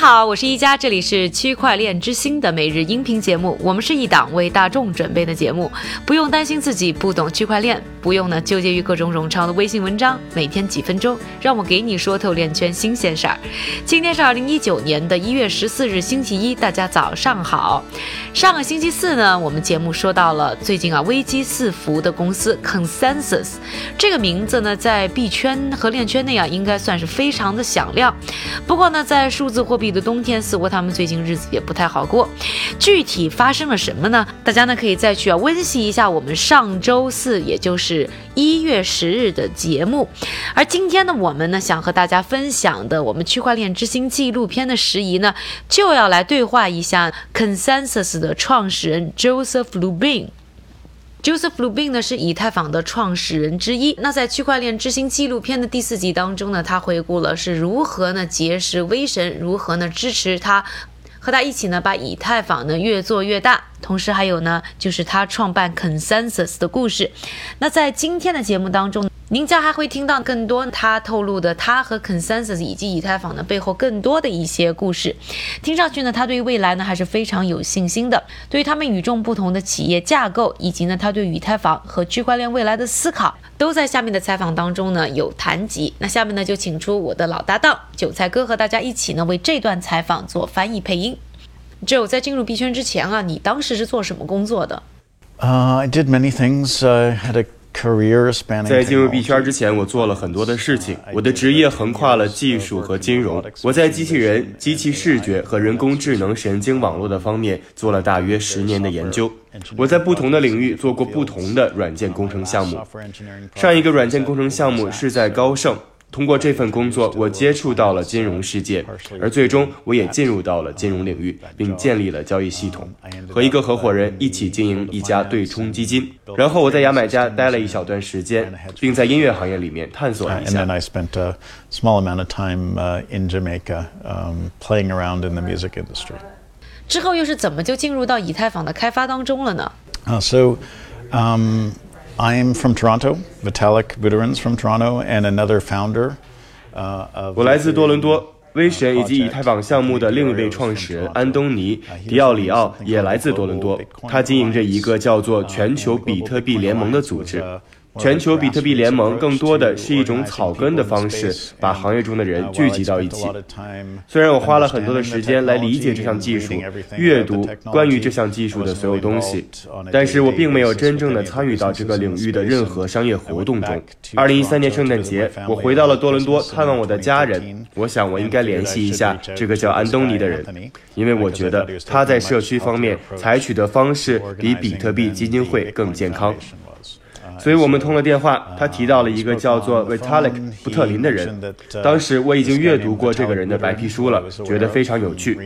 好，我是一加，这里是区块链之星的每日音频节目。我们是一档为大众准备的节目，不用担心自己不懂区块链，不用呢纠结于各种冗长的微信文章。每天几分钟，让我给你说透链圈新鲜事儿。今天是二零一九年的一月十四日，星期一，大家早上好。上个星期四呢，我们节目说到了最近啊危机四伏的公司 Consensus，这个名字呢在币圈和链圈内啊应该算是非常的响亮。不过呢，在数字货币的冬天，似乎他们最近日子也不太好过。具体发生了什么呢？大家呢可以再去啊温习一下我们上周四，也就是一月十日的节目。而今天呢，我们呢想和大家分享的我们区块链之星纪录片的时宜呢，就要来对话一下 Consensus 的创始人 Joseph Lubin。Joseph Lubin 呢是以太坊的创始人之一。那在区块链之星纪录片的第四集当中呢，他回顾了是如何呢结识威神，如何呢支持他，和他一起呢把以太坊呢越做越大。同时还有呢就是他创办 Consensus 的故事。那在今天的节目当中。您将还会听到更多他透露的他和 Consensus 以及以太坊的背后更多的一些故事。听上去呢，他对于未来呢还是非常有信心的。对于他们与众不同的企业架构，以及呢他对以太坊和区块链未来的思考，都在下面的采访当中呢有谈及。那下面呢就请出我的老搭档韭菜哥和大家一起呢为这段采访做翻译配音。Joe，在进入币圈之前啊，你当时是做什么工作的？Uh, I did many things. Uh, had a 在进入币圈之前，我做了很多的事情。我的职业横跨了技术和金融。我在机器人、机器视觉和人工智能神经网络的方面做了大约十年的研究。我在不同的领域做过不同的软件工程项目。上一个软件工程项目是在高盛。通过这份工作，我接触到了金融世界，而最终我也进入到了金融领域，并建立了交易系统，和一个合伙人一起经营一家对冲基金。然后我在牙买加待了一小段时间，并在音乐行业里面探索了一下。And then I spent a small amount of time in Jamaica, playing around in the music industry. 之后又是怎么就进入到以太坊的开发当中了呢？So, um. I'm from Toronto. Vitalik Buterin's from Toronto, and another founder. 我来自多伦多，威神以及以太坊项目的另一位创始人安东尼·迪奥里奥也来自多伦多。他经营着一个叫做全球比特币联盟的组织。全球比特币联盟更多的是一种草根的方式，把行业中的人聚集到一起。虽然我花了很多的时间来理解这项技术，阅读关于这项技术的所有东西，但是我并没有真正的参与到这个领域的任何商业活动中。二零一三年圣诞节，我回到了多伦多探望我的家人。我想我应该联系一下这个叫安东尼的人，因为我觉得他在社区方面采取的方式比比特币基金会更健康。所以我们通了电话，他提到了一个叫做 Vitalik 布特林的人。当时我已经阅读过这个人的白皮书了，觉得非常有趣。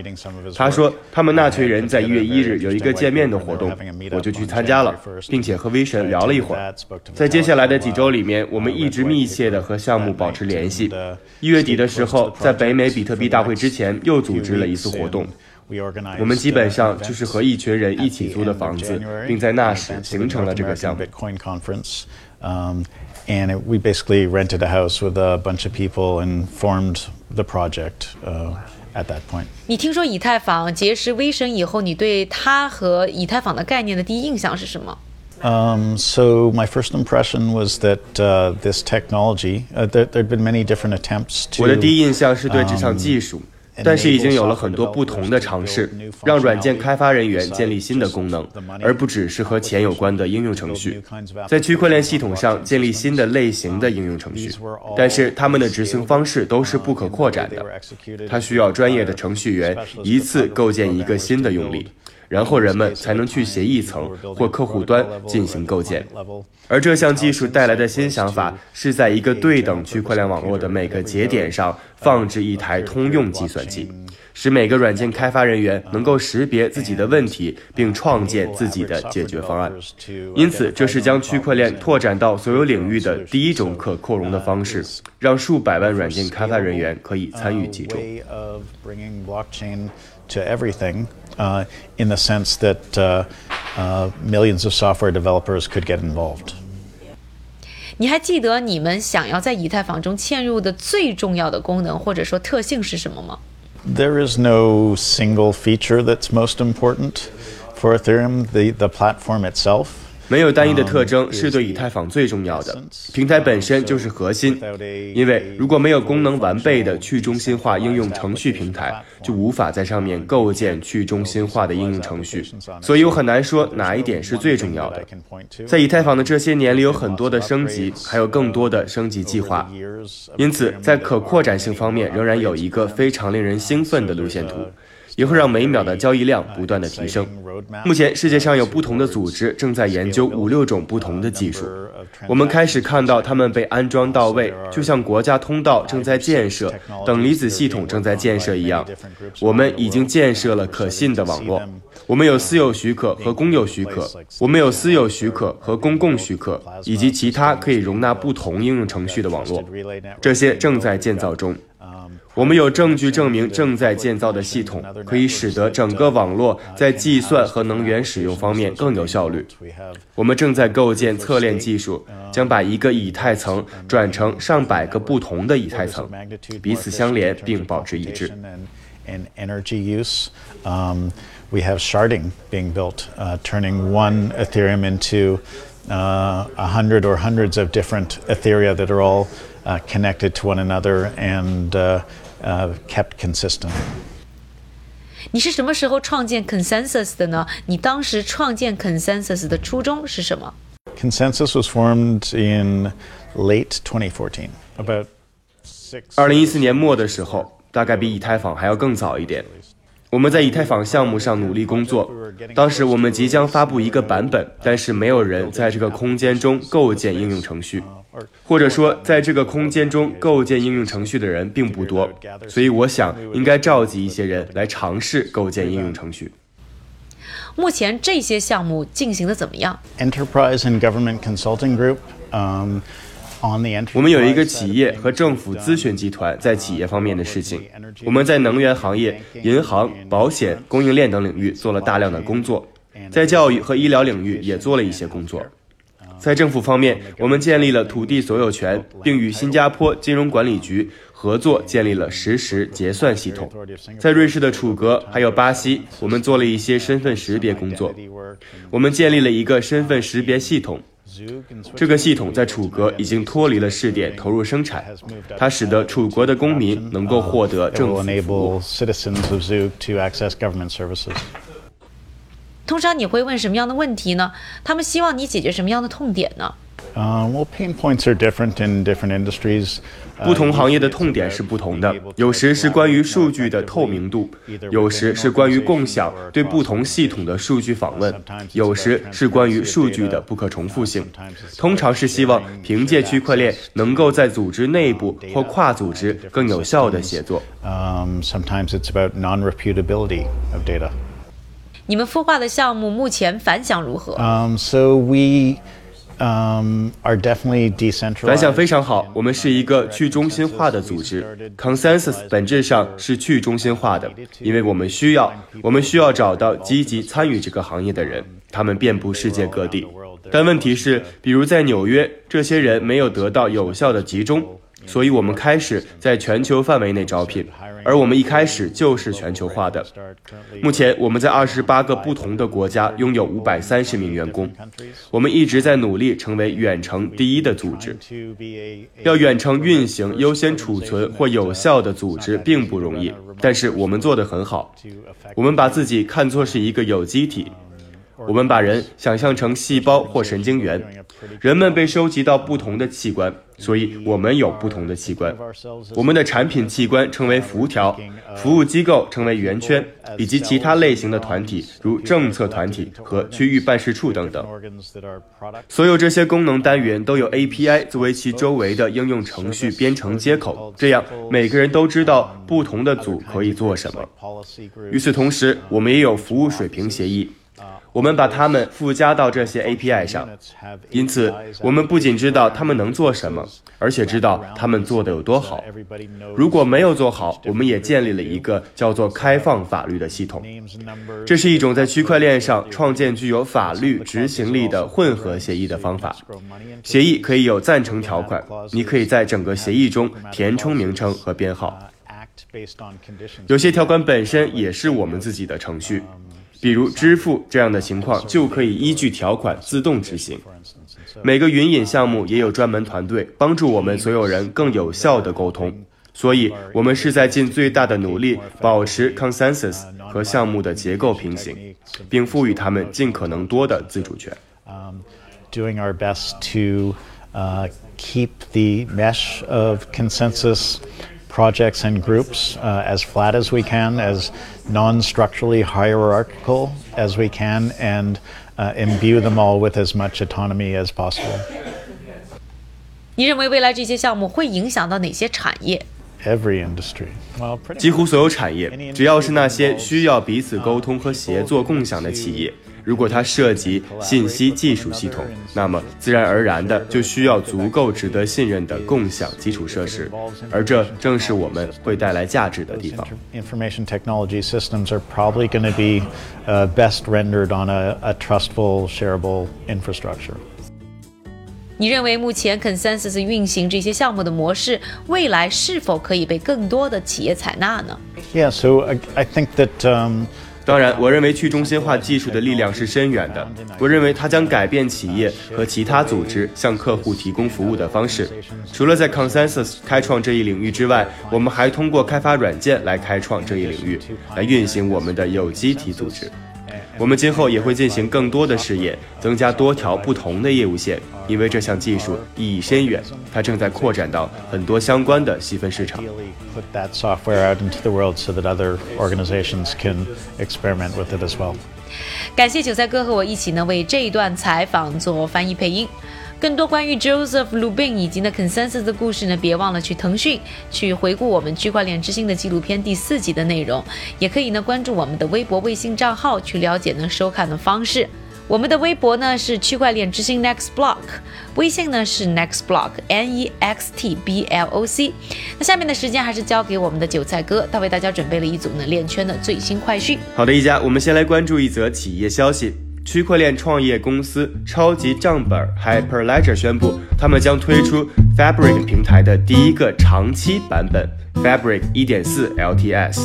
他说他们那群人在一月一日有一个见面的活动，我就去参加了，并且和威神聊了一会儿。在接下来的几周里面，我们一直密切的和项目保持联系。一月底的时候，在北美比特币大会之前又组织了一次活动。我们基本上就是和一群人一起租的房子，并在那时形成了这个项目。And we basically rented a house with a bunch of people and formed the project at that point. 你听说以太坊结识威神以后，你对他和以太坊的概念的第一印象是什么？Um, so my first impression was that uh, this technology, uh, there, there'd been many different attempts to. 我的第一印象是对这项技术。 但是已经有了很多不同的尝试，让软件开发人员建立新的功能，而不只是和钱有关的应用程序，在区块链系统上建立新的类型的应用程序。但是他们的执行方式都是不可扩展的，它需要专业的程序员一次构建一个新的用例。然后人们才能去协议层或客户端进行构建，而这项技术带来的新想法是在一个对等区块链网络的每个节点上放置一台通用计算机，使每个软件开发人员能够识别自己的问题并创建自己的解决方案。因此，这是将区块链拓展到所有领域的第一种可扩容的方式，让数百万软件开发人员可以参与其中。to everything uh, in the sense that uh, uh, millions of software developers could get involved. 你还记得你们想要在以太坊中嵌入的最重要的功能或者说特性是什么吗 there is no single feature that's most important for Ethereum. The, the platform itself 没有单一的特征是对以太坊最重要的，平台本身就是核心。因为如果没有功能完备的去中心化应用程序平台，就无法在上面构建去中心化的应用程序。所以我很难说哪一点是最重要的。在以太坊的这些年里，有很多的升级，还有更多的升级计划。因此，在可扩展性方面，仍然有一个非常令人兴奋的路线图。也会让每秒的交易量不断的提升。目前世界上有不同的组织正在研究五六种不同的技术，我们开始看到它们被安装到位，就像国家通道正在建设、等离子系统正在建设一样。我们已经建设了可信的网络，我们有私有许可和公有许可，我们有私有许可和公共许可，以及其他可以容纳不同应用程序的网络，这些正在建造中。我们有证据证明，正在建造的系统可以使得整个网络在计算和能源使用方面更有效率。我们正在构建侧链技术，将把一个以太层转成上百个不同的以太层，彼此相连并保持一致。We have sharding being built, turning one Ethereum into a hundred or hundreds of different Ethereum that are all connected to one another and kept consistent. 你是什么时候创建 Consensus 的呢？你当时创建 Consensus 的初衷是什么？Consensus was formed in late 2014, about 二零一四年末的时候，大概比以太坊还要更早一点。 我们在以太坊项目上努力工作。当时我们即将发布一个版本，但是没有人在这个空间中构建应用程序，或者说在这个空间中构建应用程序的人并不多。所以我想应该召集一些人来尝试构建应用程序。目前这些项目进行的怎么样？Enterprise and Government Consulting Group. 我们有一个企业和政府咨询集团在企业方面的事情。我们在能源行业、银行、保险、供应链等领域做了大量的工作，在教育和医疗领域也做了一些工作。在政府方面，我们建立了土地所有权，并与新加坡金融管理局合作建立了实时结算系统。在瑞士的楚格还有巴西，我们做了一些身份识别工作。我们建立了一个身份识别系统。这个系统在楚国已经脱离了试点，投入生产。它使得楚国的公民能够获得政府服务。通常你会问什么样的问题呢？他们希望你解决什么样的痛点呢？不同行业的痛点是不同的，有时是关于数据的透明度，有时是关于共享对不同系统的数据访问，有时是关于数据的不可重复性。通常是希望凭借区块链能够在组织内部或跨组织更有效的协作。你们孵化的项目目前反响如何？Um, are definitely decentralized. 反响非常好。我们是一个去中心化的组织，Consensus 本质上是去中心化的，因为我们需要，我们需要找到积极参与这个行业的人，他们遍布世界各地。但问题是，比如在纽约，这些人没有得到有效的集中。所以，我们开始在全球范围内招聘，而我们一开始就是全球化的。目前，我们在二十八个不同的国家拥有五百三十名员工。我们一直在努力成为远程第一的组织。要远程运行、优先储存或有效的组织并不容易，但是我们做得很好。我们把自己看作是一个有机体。我们把人想象成细胞或神经元，人们被收集到不同的器官，所以我们有不同的器官。我们的产品器官称为辐条，服务机构称为圆圈，以及其他类型的团体，如政策团体和区域办事处等等。所有这些功能单元都有 API 作为其周围的应用程序编程接口，这样每个人都知道不同的组可以做什么。与此同时，我们也有服务水平协议。我们把它们附加到这些 API 上，因此我们不仅知道他们能做什么，而且知道他们做的有多好。如果没有做好，我们也建立了一个叫做开放法律的系统。这是一种在区块链上创建具有法律执行力的混合协议的方法。协议可以有赞成条款，你可以在整个协议中填充名称和编号。有些条款本身也是我们自己的程序，比如支付这样的情况就可以依据条款自动执行。每个云引项目也有专门团队帮助我们所有人更有效的沟通，所以我们是在尽最大的努力保持 consensus 和项目的结构平行，并赋予他们尽可能多的自主权。Doing our best to keep the mesh of consensus projects and groups as flat as we can, as non-structurally hierarchical as we can, and imbue them all with as much autonomy as possible. 你认为未来这些项目会影响到哪些产业？Every industry. 几乎所有产业，只要是那些需要彼此沟通和协作共享的企业。 如果它涉及信息技术系统，那么自然而然的就需要足够值得信任的共享基础设施，而这正是我们会带来价值的地方。Information technology systems are probably going to be best rendered on a a trustful, shareable infrastructure. 你认为目前 Consensus 运行这些项目的模式，未来是否可以被更多的企业采纳呢？Yeah, so I I think that um. 当然，我认为去中心化技术的力量是深远的。我认为它将改变企业和其他组织向客户提供服务的方式。除了在 Consensus 开创这一领域之外，我们还通过开发软件来开创这一领域，来运行我们的有机体组织。我们今后也会进行更多的试验，增加多条不同的业务线，因为这项技术意义深远，它正在扩展到很多相关的细分市场。感谢韭菜哥和我一起呢，为这一段采访做翻译配音。更多关于 Joseph Lubin 以及呢 Consensus 的故事呢，别忘了去腾讯去回顾我们区块链之星的纪录片第四集的内容，也可以呢关注我们的微博、微信账号去了解呢收看的方式。我们的微博呢是区块链之星 Next Block，微信呢是 Next Block N E X T B L O C。那下面的时间还是交给我们的韭菜哥，他为大家准备了一组呢链圈的最新快讯。好的，一家，我们先来关注一则企业消息。区块链创业公司超级账本 Hyperledger 宣布，他们将推出 Fabric 平台的第一个长期版本 Fabric 1.4 LTS。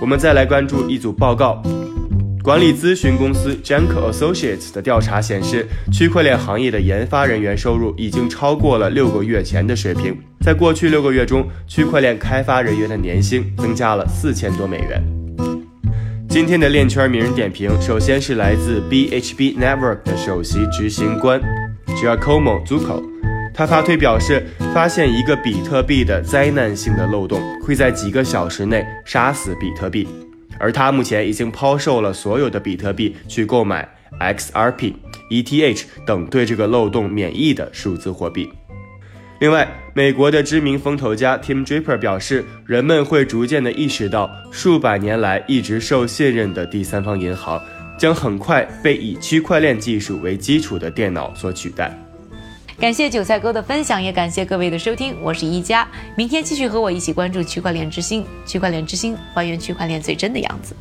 我们再来关注一组报告，管理咨询公司 Janko Associates 的调查显示，区块链行业的研发人员收入已经超过了六个月前的水平。在过去六个月中，区块链开发人员的年薪增加了四千多美元。今天的链圈名人点评，首先是来自 BHB Network 的首席执行官 Giacomo Zucco，他发推表示，发现一个比特币的灾难性的漏洞，会在几个小时内杀死比特币，而他目前已经抛售了所有的比特币去购买 XRP、ETH 等对这个漏洞免疫的数字货币。另外，美国的知名风投家 Tim Draper 表示，人们会逐渐地意识到，数百年来一直受信任的第三方银行，将很快被以区块链技术为基础的电脑所取代。感谢韭菜哥的分享，也感谢各位的收听，我是一加，明天继续和我一起关注区块链之星，区块链之星还原区块链最真的样子。